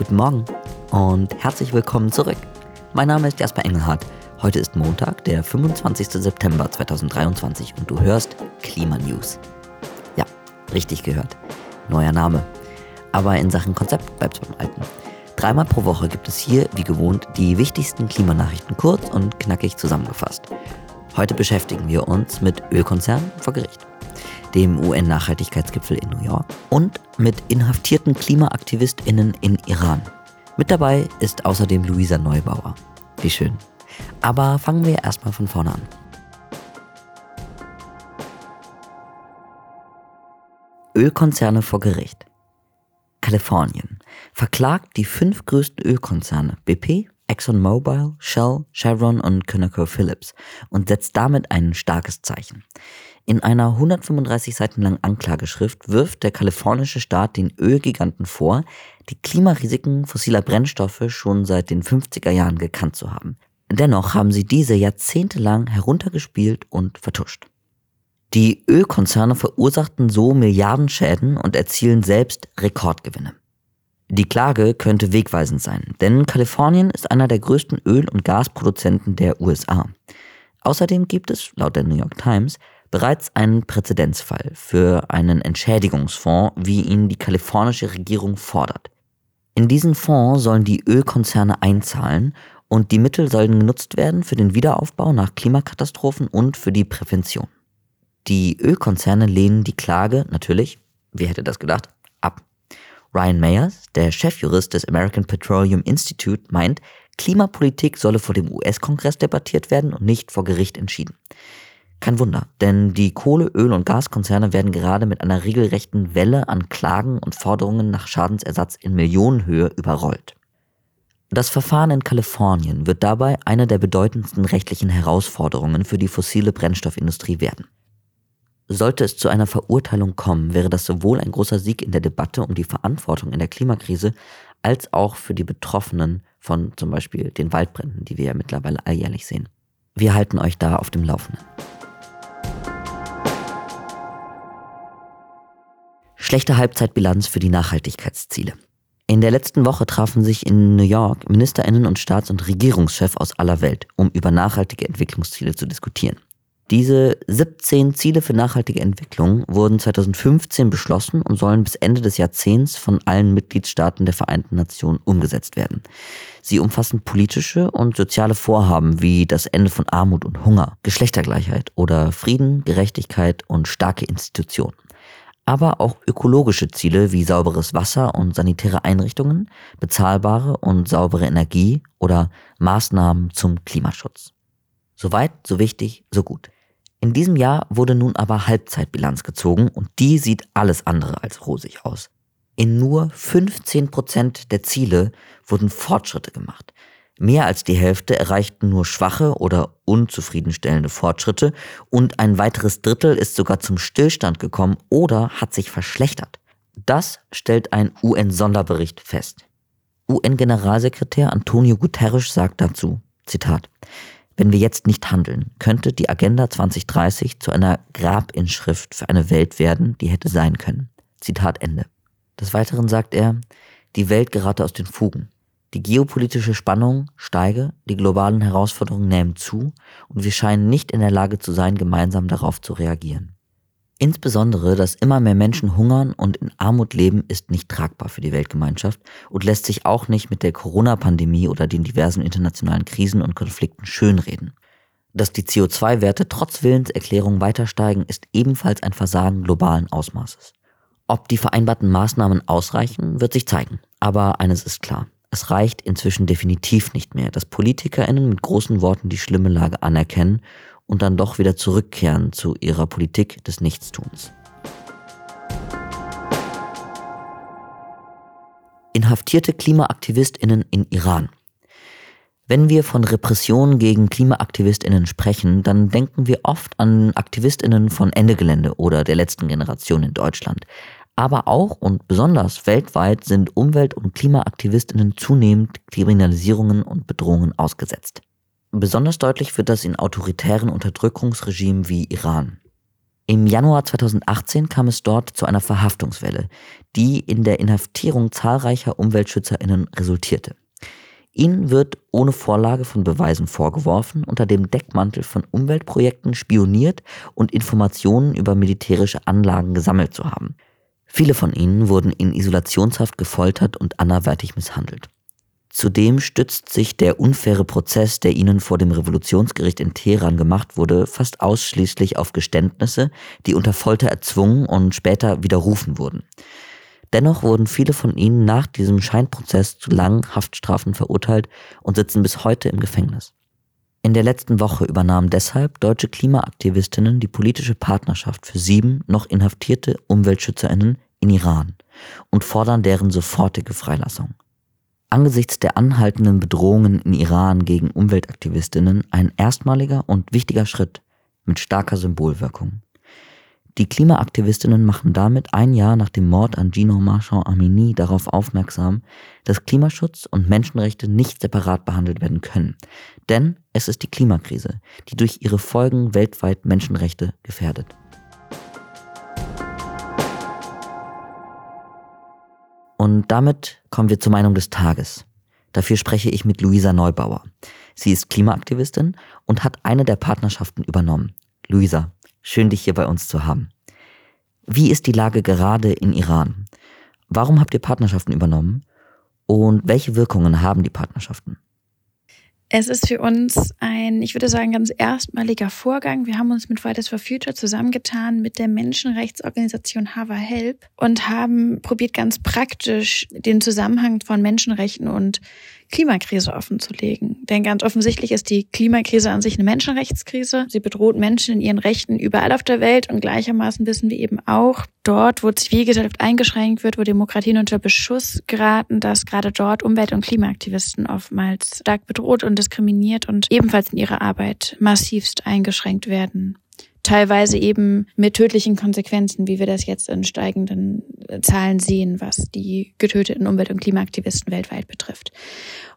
Guten Morgen und herzlich willkommen zurück. Mein Name ist Jasper Engelhardt. Heute ist Montag, der 25. September 2023 und du hörst Klima News. Ja, richtig gehört. Neuer Name. Aber in Sachen Konzept bleibt es beim Alten. Dreimal pro Woche gibt es hier, wie gewohnt, die wichtigsten Klimanachrichten kurz und knackig zusammengefasst. Heute beschäftigen wir uns mit Ölkonzernen vor Gericht dem UN-Nachhaltigkeitsgipfel in New York und mit inhaftierten KlimaaktivistInnen in Iran. Mit dabei ist außerdem Luisa Neubauer. Wie schön. Aber fangen wir erstmal von vorne an. Ölkonzerne vor Gericht. Kalifornien verklagt die fünf größten Ölkonzerne BP, ExxonMobil, Shell, Chevron und ConocoPhillips und setzt damit ein starkes Zeichen. In einer 135 Seiten langen Anklageschrift wirft der kalifornische Staat den Ölgiganten vor, die Klimarisiken fossiler Brennstoffe schon seit den 50er Jahren gekannt zu haben. Dennoch haben sie diese jahrzehntelang heruntergespielt und vertuscht. Die Ölkonzerne verursachten so Milliardenschäden und erzielen selbst Rekordgewinne. Die Klage könnte wegweisend sein, denn Kalifornien ist einer der größten Öl- und Gasproduzenten der USA. Außerdem gibt es, laut der New York Times, bereits einen Präzedenzfall für einen Entschädigungsfonds, wie ihn die kalifornische Regierung fordert. In diesen Fonds sollen die Ölkonzerne einzahlen und die Mittel sollen genutzt werden für den Wiederaufbau nach Klimakatastrophen und für die Prävention. Die Ölkonzerne lehnen die Klage natürlich, wer hätte das gedacht, ab. Ryan Mayers, der Chefjurist des American Petroleum Institute, meint, Klimapolitik solle vor dem US-Kongress debattiert werden und nicht vor Gericht entschieden. Kein Wunder, denn die Kohle-, Öl- und Gaskonzerne werden gerade mit einer regelrechten Welle an Klagen und Forderungen nach Schadensersatz in Millionenhöhe überrollt. Das Verfahren in Kalifornien wird dabei eine der bedeutendsten rechtlichen Herausforderungen für die fossile Brennstoffindustrie werden. Sollte es zu einer Verurteilung kommen, wäre das sowohl ein großer Sieg in der Debatte um die Verantwortung in der Klimakrise als auch für die Betroffenen von zum Beispiel den Waldbränden, die wir ja mittlerweile alljährlich sehen. Wir halten euch da auf dem Laufenden. Schlechte Halbzeitbilanz für die Nachhaltigkeitsziele. In der letzten Woche trafen sich in New York Ministerinnen und Staats- und Regierungschefs aus aller Welt, um über nachhaltige Entwicklungsziele zu diskutieren. Diese 17 Ziele für nachhaltige Entwicklung wurden 2015 beschlossen und sollen bis Ende des Jahrzehnts von allen Mitgliedstaaten der Vereinten Nationen umgesetzt werden. Sie umfassen politische und soziale Vorhaben wie das Ende von Armut und Hunger, Geschlechtergleichheit oder Frieden, Gerechtigkeit und starke Institutionen aber auch ökologische Ziele wie sauberes Wasser und sanitäre Einrichtungen, bezahlbare und saubere Energie oder Maßnahmen zum Klimaschutz. Soweit, so wichtig, so gut. In diesem Jahr wurde nun aber Halbzeitbilanz gezogen und die sieht alles andere als rosig aus. In nur 15 Prozent der Ziele wurden Fortschritte gemacht. Mehr als die Hälfte erreichten nur schwache oder unzufriedenstellende Fortschritte und ein weiteres Drittel ist sogar zum Stillstand gekommen oder hat sich verschlechtert. Das stellt ein UN-Sonderbericht fest. UN-Generalsekretär Antonio Guterres sagt dazu, Zitat, wenn wir jetzt nicht handeln, könnte die Agenda 2030 zu einer Grabinschrift für eine Welt werden, die hätte sein können. Zitat Ende. Des Weiteren sagt er, die Welt gerate aus den Fugen. Die geopolitische Spannung steige, die globalen Herausforderungen nehmen zu und wir scheinen nicht in der Lage zu sein, gemeinsam darauf zu reagieren. Insbesondere, dass immer mehr Menschen hungern und in Armut leben, ist nicht tragbar für die Weltgemeinschaft und lässt sich auch nicht mit der Corona-Pandemie oder den diversen internationalen Krisen und Konflikten schönreden. Dass die CO2-Werte trotz Willenserklärung weiter steigen, ist ebenfalls ein Versagen globalen Ausmaßes. Ob die vereinbarten Maßnahmen ausreichen, wird sich zeigen. Aber eines ist klar. Es reicht inzwischen definitiv nicht mehr, dass PolitikerInnen mit großen Worten die schlimme Lage anerkennen und dann doch wieder zurückkehren zu ihrer Politik des Nichtstuns. Inhaftierte KlimaaktivistInnen in Iran. Wenn wir von Repressionen gegen KlimaaktivistInnen sprechen, dann denken wir oft an AktivistInnen von Ende Gelände oder der letzten Generation in Deutschland. Aber auch und besonders weltweit sind Umwelt- und KlimaaktivistInnen zunehmend Kriminalisierungen und Bedrohungen ausgesetzt. Besonders deutlich wird das in autoritären Unterdrückungsregimen wie Iran. Im Januar 2018 kam es dort zu einer Verhaftungswelle, die in der Inhaftierung zahlreicher Umweltschützerinnen resultierte. Ihnen wird ohne Vorlage von Beweisen vorgeworfen, unter dem Deckmantel von Umweltprojekten spioniert und Informationen über militärische Anlagen gesammelt zu haben. Viele von ihnen wurden in Isolationshaft gefoltert und anderweitig misshandelt. Zudem stützt sich der unfaire Prozess, der ihnen vor dem Revolutionsgericht in Teheran gemacht wurde, fast ausschließlich auf Geständnisse, die unter Folter erzwungen und später widerrufen wurden. Dennoch wurden viele von ihnen nach diesem Scheinprozess zu langen Haftstrafen verurteilt und sitzen bis heute im Gefängnis. In der letzten Woche übernahmen deshalb deutsche Klimaaktivistinnen die politische Partnerschaft für sieben noch inhaftierte Umweltschützerinnen in Iran und fordern deren sofortige Freilassung angesichts der anhaltenden Bedrohungen in Iran gegen Umweltaktivistinnen ein erstmaliger und wichtiger Schritt mit starker Symbolwirkung. Die Klimaaktivistinnen machen damit ein Jahr nach dem Mord an Gino Marchand Amini darauf aufmerksam, dass Klimaschutz und Menschenrechte nicht separat behandelt werden können. Denn es ist die Klimakrise, die durch ihre Folgen weltweit Menschenrechte gefährdet. Und damit kommen wir zur Meinung des Tages. Dafür spreche ich mit Luisa Neubauer. Sie ist Klimaaktivistin und hat eine der Partnerschaften übernommen. Luisa, schön dich hier bei uns zu haben. Wie ist die Lage gerade in Iran? Warum habt ihr Partnerschaften übernommen? Und welche Wirkungen haben die Partnerschaften? Es ist für uns ein, ich würde sagen, ganz erstmaliger Vorgang. Wir haben uns mit Fridays for Future zusammengetan mit der Menschenrechtsorganisation Hava Help und haben probiert ganz praktisch den Zusammenhang von Menschenrechten und Klimakrise offenzulegen. Denn ganz offensichtlich ist die Klimakrise an sich eine Menschenrechtskrise. Sie bedroht Menschen in ihren Rechten überall auf der Welt und gleichermaßen wissen wir eben auch, dort, wo Zivilgesellschaft eingeschränkt wird, wo Demokratien unter Beschuss geraten, dass gerade dort Umwelt- und Klimaaktivisten oftmals stark bedroht und diskriminiert und ebenfalls in ihrer Arbeit massivst eingeschränkt werden teilweise eben mit tödlichen Konsequenzen, wie wir das jetzt in steigenden Zahlen sehen, was die getöteten Umwelt- und Klimaaktivisten weltweit betrifft.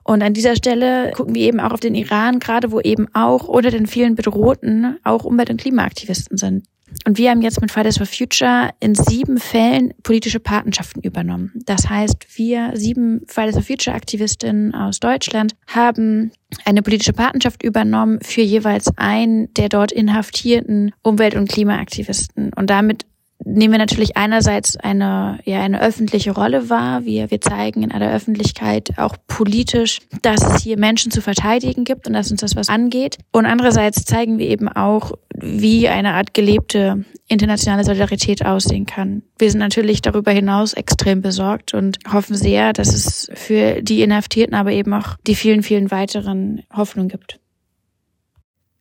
Und an dieser Stelle gucken wir eben auch auf den Iran, gerade wo eben auch unter den vielen Bedrohten auch Umwelt- und Klimaaktivisten sind. Und wir haben jetzt mit Fridays for Future in sieben Fällen politische Patenschaften übernommen. Das heißt, wir sieben Fridays for Future Aktivistinnen aus Deutschland haben eine politische Patenschaft übernommen für jeweils einen der dort inhaftierten Umwelt- und Klimaaktivisten. Und damit nehmen wir natürlich einerseits eine, ja, eine öffentliche Rolle wahr. Wir, wir zeigen in aller Öffentlichkeit auch politisch, dass es hier Menschen zu verteidigen gibt und dass uns das was angeht. Und andererseits zeigen wir eben auch, wie eine Art gelebte internationale Solidarität aussehen kann. Wir sind natürlich darüber hinaus extrem besorgt und hoffen sehr, dass es für die Inhaftierten, aber eben auch die vielen, vielen weiteren Hoffnung gibt.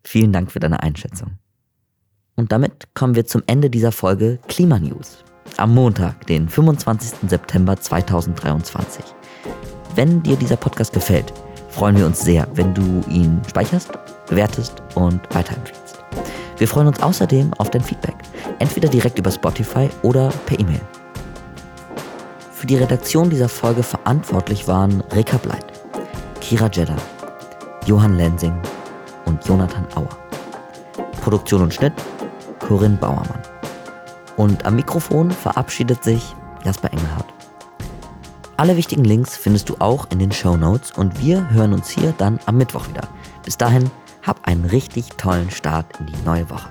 Vielen Dank für deine Einschätzung. Und damit kommen wir zum Ende dieser Folge Klimanews. Am Montag, den 25. September 2023. Wenn dir dieser Podcast gefällt, freuen wir uns sehr, wenn du ihn speicherst, bewertest und weiterempfiehlst. Wir freuen uns außerdem auf dein Feedback, entweder direkt über Spotify oder per E-Mail. Für die Redaktion dieser Folge verantwortlich waren Reka Bleit, Kira Jeddah, Johann Lensing und Jonathan Auer. Produktion und Schnitt Corinne Bauermann. Und am Mikrofon verabschiedet sich Jasper Engelhardt. Alle wichtigen Links findest du auch in den Show Notes und wir hören uns hier dann am Mittwoch wieder. Bis dahin, hab einen richtig tollen Start in die neue Woche.